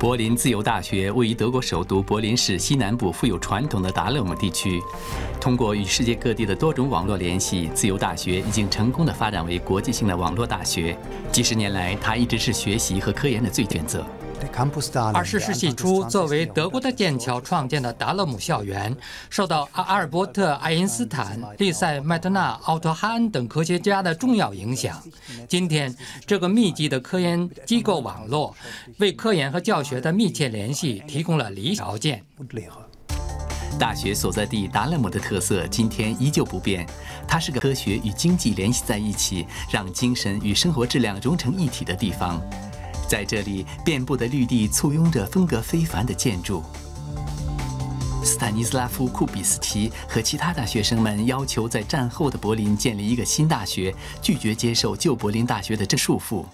柏林自由大学位于德国首都柏林市西南部富有传统的达勒姆地区。通过与世界各地的多种网络联系，自由大学已经成功的发展为国际性的网络大学。几十年来，它一直是学习和科研的最选择。二十世纪初，作为德国的剑桥创建的达勒姆校园，受到阿尔伯特·爱因斯坦、利塞·麦特纳、奥托·哈恩等科学家的重要影响。今天，这个密集的科研机构网络，为科研和教学的密切联系提供了理想条件。大学所在地达勒姆的特色今天依旧不变，它是个科学与经济联系在一起，让精神与生活质量融成一体的地方。在这里，遍布的绿地簇拥着风格非凡的建筑。斯坦尼斯拉夫·库比斯奇和其他大学生们要求在战后的柏林建立一个新大学，拒绝接受旧柏林大学的这束缚。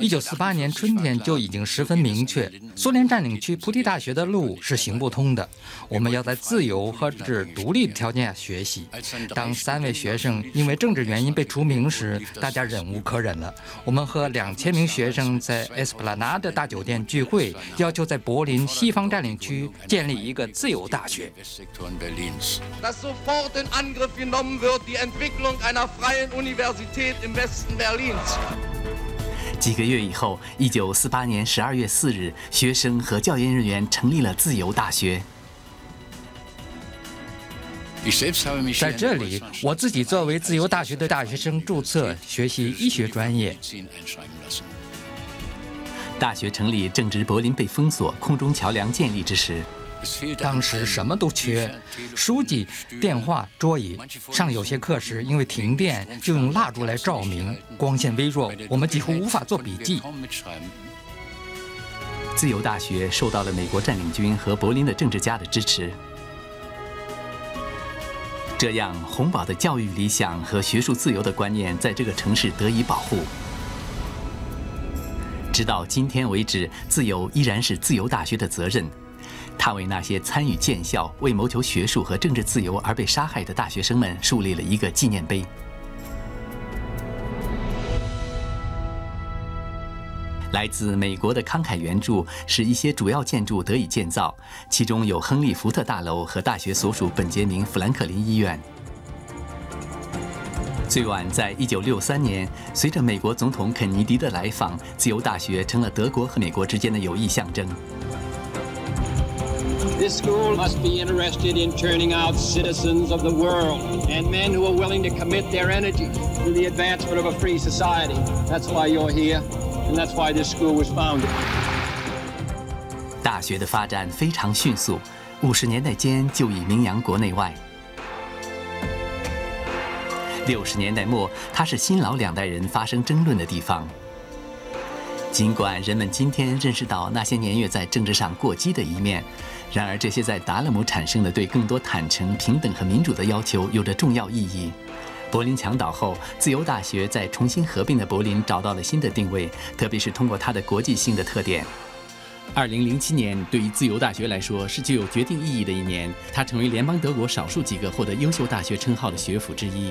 一九四八年春天就已经十分明确，苏联占领区菩提大学的路是行不通的。我们要在自由和之独立的条件下学习。当三位学生因为政治原因被除名时，大家忍无可忍了。我们和两千名学生在埃斯普拉纳的大酒店聚会，要求在柏林西方占领区建立一个自。自由大学。几个月以后，一九四八年十二月四日，学生和教研人员成立了自由大学。在这里，我自己作为自由大学的大学生注册学习医学专业。大学成立正值柏林被封锁、空中桥梁建立之时。当时什么都缺，书籍、电话、桌椅。上有些课时，因为停电，就用蜡烛来照明，光线微弱，我们几乎无法做笔记。自由大学受到了美国占领军和柏林的政治家的支持，这样洪堡的教育理想和学术自由的观念在这个城市得以保护。直到今天为止，自由依然是自由大学的责任。他为那些参与建校、为谋求学术和政治自由而被杀害的大学生们树立了一个纪念碑。来自美国的慷慨援助使一些主要建筑得以建造，其中有亨利·福特大楼和大学所属本杰明·富兰克林医院。最晚在1963年，随着美国总统肯尼迪的来访，自由大学成了德国和美国之间的友谊象征。This school must be interested in turning out citizens of the world and men who are willing to commit their energy to the advancement of a free society. That's why you're here, and that's why this school was founded. 大学的发展非常迅速，五十年代间就已名扬国内外。六十年代末，它是新老两代人发生争论的地方。 尽管人们今天认识到那些年月在政治上过激的一面。然而，这些在达勒姆产生的对更多坦诚、平等和民主的要求有着重要意义。柏林墙倒后，自由大学在重新合并的柏林找到了新的定位，特别是通过它的国际性的特点。二零零七年对于自由大学来说是具有决定意义的一年，它成为联邦德国少数几个获得优秀大学称号的学府之一。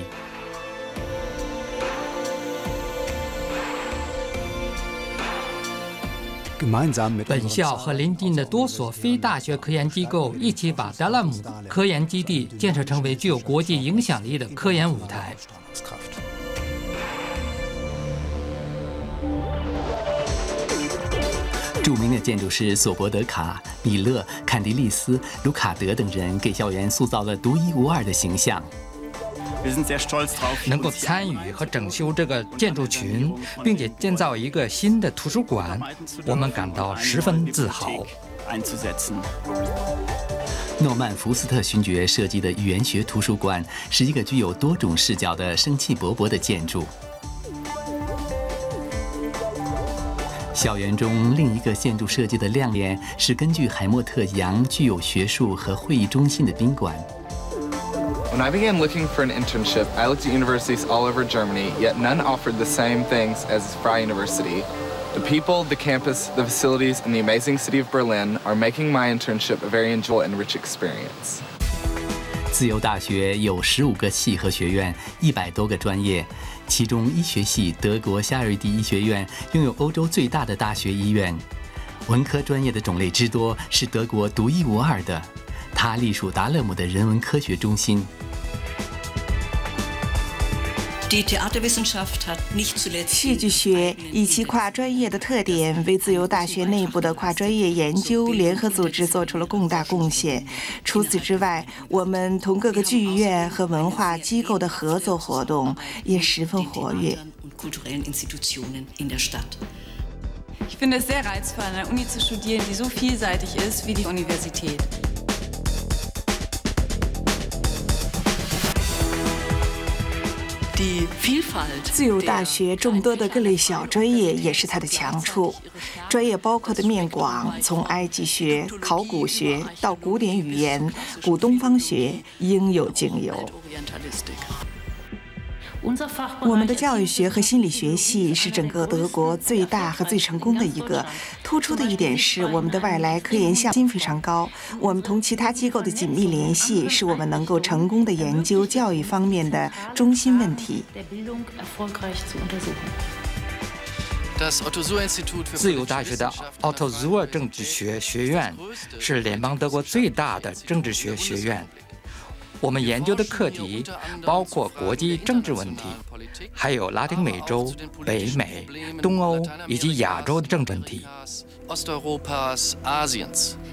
本校和邻近的多所非大学科研机构一起，把达拉姆科研基地建设成为具有国际影响力的科研舞台。著名的建筑师索伯德卡、米勒、坎迪利斯、卢卡德等人给校园塑造了独一无二的形象。能够参与和整修这个建筑群，并且建造一个新的图书馆，我们感到十分自豪。诺曼福斯特勋爵设计的语言学图书馆是一个具有多种视角的生气勃勃的建筑。校园中另一个建筑设计的亮点是根据海默特杨具有学术和会议中心的宾馆。When I began looking for an internship, I looked at universities all over Germany, yet none offered the same things as Freie University. The people, the campus, the facilities, and the amazing city of Berlin are making my internship a very enjoyable and rich experience. 自由大学有十五个系和学院，一百多个专业，其中医学系德国夏瑞蒂医学院拥有欧洲最大的大学医院。 文科专业的种类之多是德国独一无二的，它隶属达勒姆的人文科学中心。 戏剧学以其跨专业的特点，为自由大学内部的跨专业研究联合组织做出了重大贡献。除此之外，我们同各个剧院和文化机构的合作活动也十分活跃。Ich finde es sehr reizvoll, an einer Uni zu studieren, die so vielseitig ist wie die Universität. 自由大学众多的各类小专业也是它的强处，专业包括的面广，从埃及学、考古学到古典语言、古东方学，应有尽有。我们的教育学和心理学系是整个德国最大和最成功的一个。突出的一点是，我们的外来科研项金非常高。我们同其他机构的紧密联系，是我们能够成功的研究教育方面的中心问题。自由大学的奥托·苏尔政治学学院是联邦德国最大的政治学学院。我们研究的课题包括国际政治问题，还有拉丁美洲、北美、东欧以及亚洲的政治问题。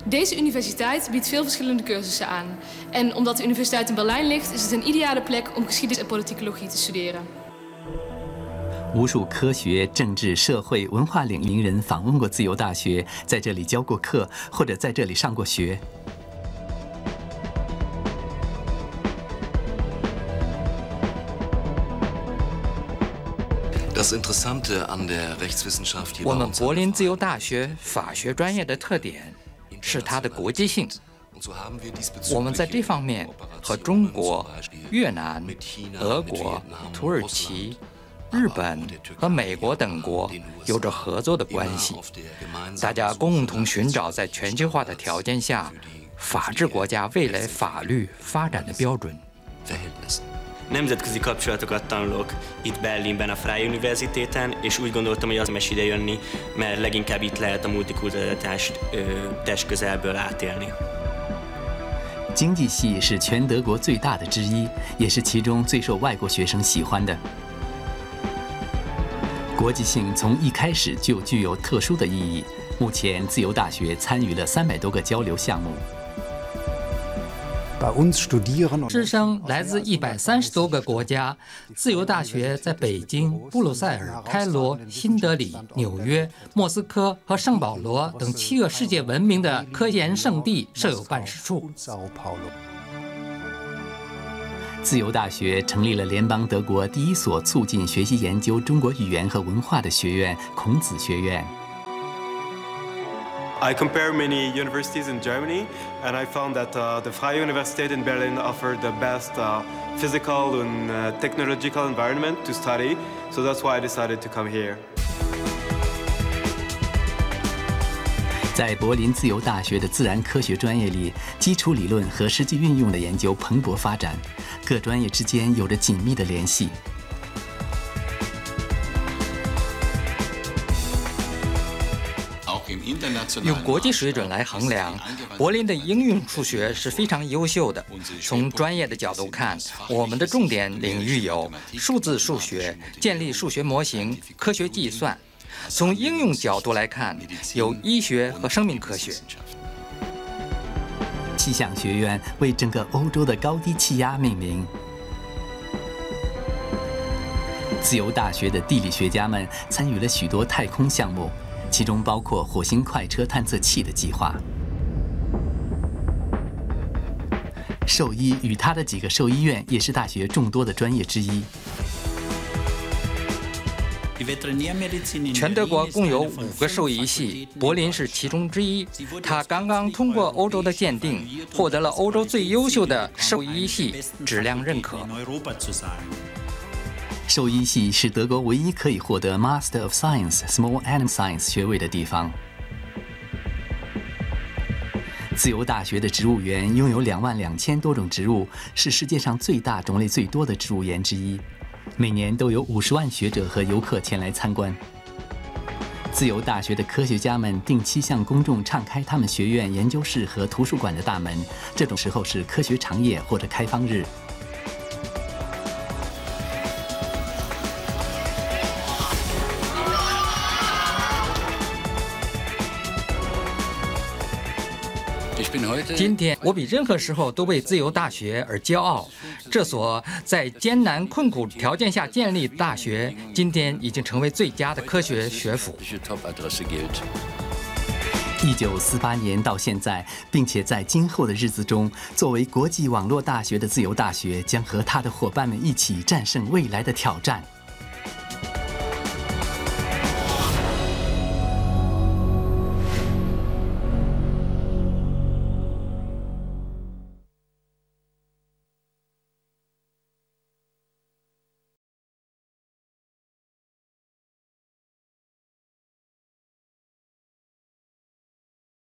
Deze universiteit biedt veel verschillende cursussen aan. En omdat de universiteit in Berlijn ligt, is het een ideale plek om geschiedenis en politicologie te studeren. 无数科学、政治、社会、文化领域名人访问过自由大学，在这里教过课，或者在这里上过学。我们柏林自由大学法学专业的特点是它的国际性。我们在这方面和中国、越南、俄国、土耳其、日本和美国等国有着合作的关系。大家共同寻找在全球化的条件下，法治国家未来法律发展的标准。nemzetközi kapcsolatokat tanulok itt Berlinben a Freie Universitéten, és úgy gondoltam, hogy az mes ide jönni, mert leginkább itt lehet a multikulturalitást testközelből átélni. 经济系是全德国最大的之一，也是其中最受外国学生喜欢的。国际性从一开始就具有特殊的意义。目前，自由大学参与了三百多个交流项目。 师生来自一百三十多个国家。自由大学在北京、布鲁塞尔、开罗、新德里、纽约、莫斯科和圣保罗等七个世界闻名的科研圣地设有办事处。自由大学成立了联邦德国第一所促进学习研究中国语言和文化的学院——孔子学院。I compare many universities in Germany, and I found that uh, the Freie Universität in Berlin offered the best uh, physical and uh, technological environment to study. So that's why I decided to come here. 在柏林自由大学的自然科学专业里，基础理论和实际运用的研究蓬勃发展，各专业之间有着紧密的联系。 用国际水准来衡量，柏林的应用数学是非常优秀的。从专业的角度看，我们的重点领域有数字数学、建立数学模型、科学计算；从应用角度来看，有医学和生命科学。气象学院为整个欧洲的高低气压命名。自由大学的地理学家们参与了许多太空项目。其中包括火星快车探测器的计划。兽医与他的几个兽医院也是大学众多的专业之一。全德国共有五个兽医系，柏林是其中之一。他刚刚通过欧洲的鉴定，获得了欧洲最优秀的兽医系质量认可。兽医系是德国唯一可以获得 Master of Science Small Animal Science 学位的地方。自由大学的植物园拥有两万两千多种植物，是世界上最大、种类最多的植物园之一。每年都有五十万学者和游客前来参观。自由大学的科学家们定期向公众敞开他们学院研究室和图书馆的大门，这种时候是科学长夜或者开放日。今天，我比任何时候都为自由大学而骄傲。这所在艰难困苦条件下建立大学，今天已经成为最佳的科学学府。一九四八年到现在，并且在今后的日子中，作为国际网络大学的自由大学，将和他的伙伴们一起战胜未来的挑战。